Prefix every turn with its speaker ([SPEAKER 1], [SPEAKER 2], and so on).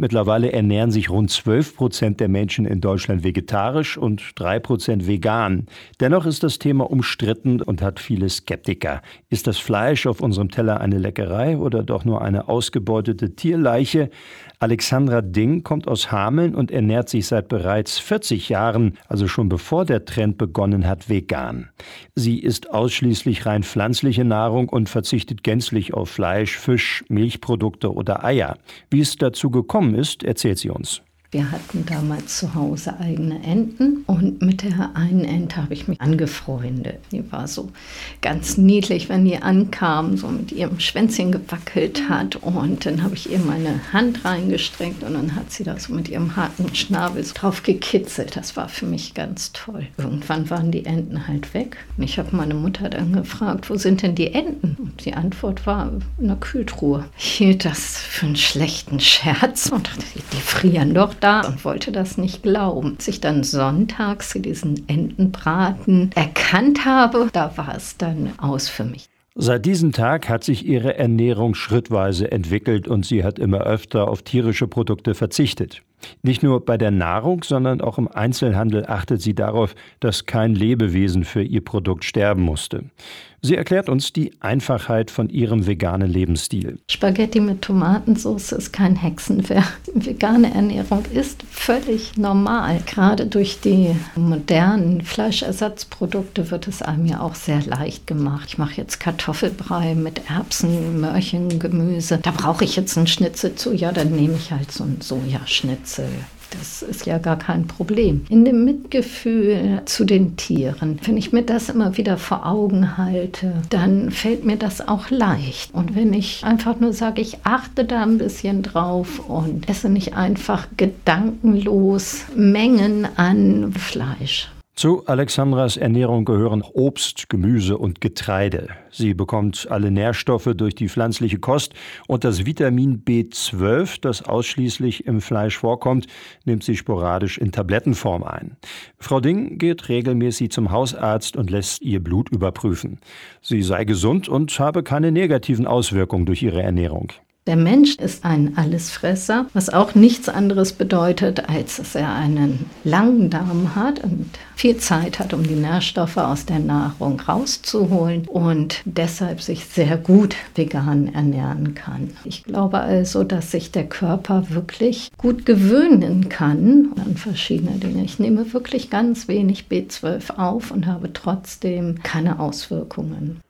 [SPEAKER 1] Mittlerweile ernähren sich rund 12 Prozent der Menschen in Deutschland vegetarisch und 3 Prozent vegan. Dennoch ist das Thema umstritten und hat viele Skeptiker. Ist das Fleisch auf unserem Teller eine Leckerei oder doch nur eine ausgebeutete Tierleiche? Alexandra Ding kommt aus Hameln und ernährt sich seit bereits 40 Jahren, also schon bevor der Trend begonnen hat, vegan. Sie isst ausschließlich rein pflanzliche Nahrung und verzichtet gänzlich auf Fleisch, Fisch, Milchprodukte oder Eier. Wie es dazu gekommen ist, erzählt sie uns.
[SPEAKER 2] Wir hatten damals zu Hause eigene Enten und mit der einen Ente habe ich mich angefreundet. Die war so ganz niedlich, wenn die ankam, so mit ihrem Schwänzchen gewackelt hat und dann habe ich ihr meine Hand reingestreckt und dann hat sie da so mit ihrem harten Schnabel drauf gekitzelt. Das war für mich ganz toll. Irgendwann waren die Enten halt weg und ich habe meine Mutter dann gefragt, wo sind denn die Enten? Und die Antwort war in der Kühltruhe. Ich hielt das für einen schlechten Scherz und dachte, die frieren doch da und wollte das nicht glauben. Als ich dann sonntags diesen Entenbraten erkannt habe, da war es dann aus für mich.
[SPEAKER 1] Seit diesem Tag hat sich ihre Ernährung schrittweise entwickelt und sie hat immer öfter auf tierische Produkte verzichtet. Nicht nur bei der Nahrung, sondern auch im Einzelhandel achtet sie darauf, dass kein Lebewesen für ihr Produkt sterben musste. Sie erklärt uns die Einfachheit von ihrem veganen Lebensstil.
[SPEAKER 2] Spaghetti mit Tomatensauce ist kein Hexenwerk. Vegane Ernährung ist völlig normal. Gerade durch die modernen Fleischersatzprodukte wird es einem ja auch sehr leicht gemacht. Ich mache jetzt Kartoffelbrei mit Erbsen, Möhrchen, Gemüse. Da brauche ich jetzt einen Schnitzel zu. Ja, dann nehme ich halt so einen Sojaschnitzel. Das ist ja gar kein Problem. In dem Mitgefühl zu den Tieren, wenn ich mir das immer wieder vor Augen halte, dann fällt mir das auch leicht. Und wenn ich einfach nur sage, ich achte da ein bisschen drauf und esse nicht einfach gedankenlos Mengen an Fleisch.
[SPEAKER 1] Zu Alexandras Ernährung gehören Obst, Gemüse und Getreide. Sie bekommt alle Nährstoffe durch die pflanzliche Kost und das Vitamin B12, das ausschließlich im Fleisch vorkommt, nimmt sie sporadisch in Tablettenform ein. Frau Ding geht regelmäßig zum Hausarzt und lässt ihr Blut überprüfen. Sie sei gesund und habe keine negativen Auswirkungen durch ihre Ernährung.
[SPEAKER 2] Der Mensch ist ein Allesfresser, was auch nichts anderes bedeutet, als dass er einen langen Darm hat und viel Zeit hat, um die Nährstoffe aus der Nahrung rauszuholen und deshalb sich sehr gut vegan ernähren kann. Ich glaube also, dass sich der Körper wirklich gut gewöhnen kann an verschiedene Dinge. Ich nehme wirklich ganz wenig B12 auf und habe trotzdem keine Auswirkungen.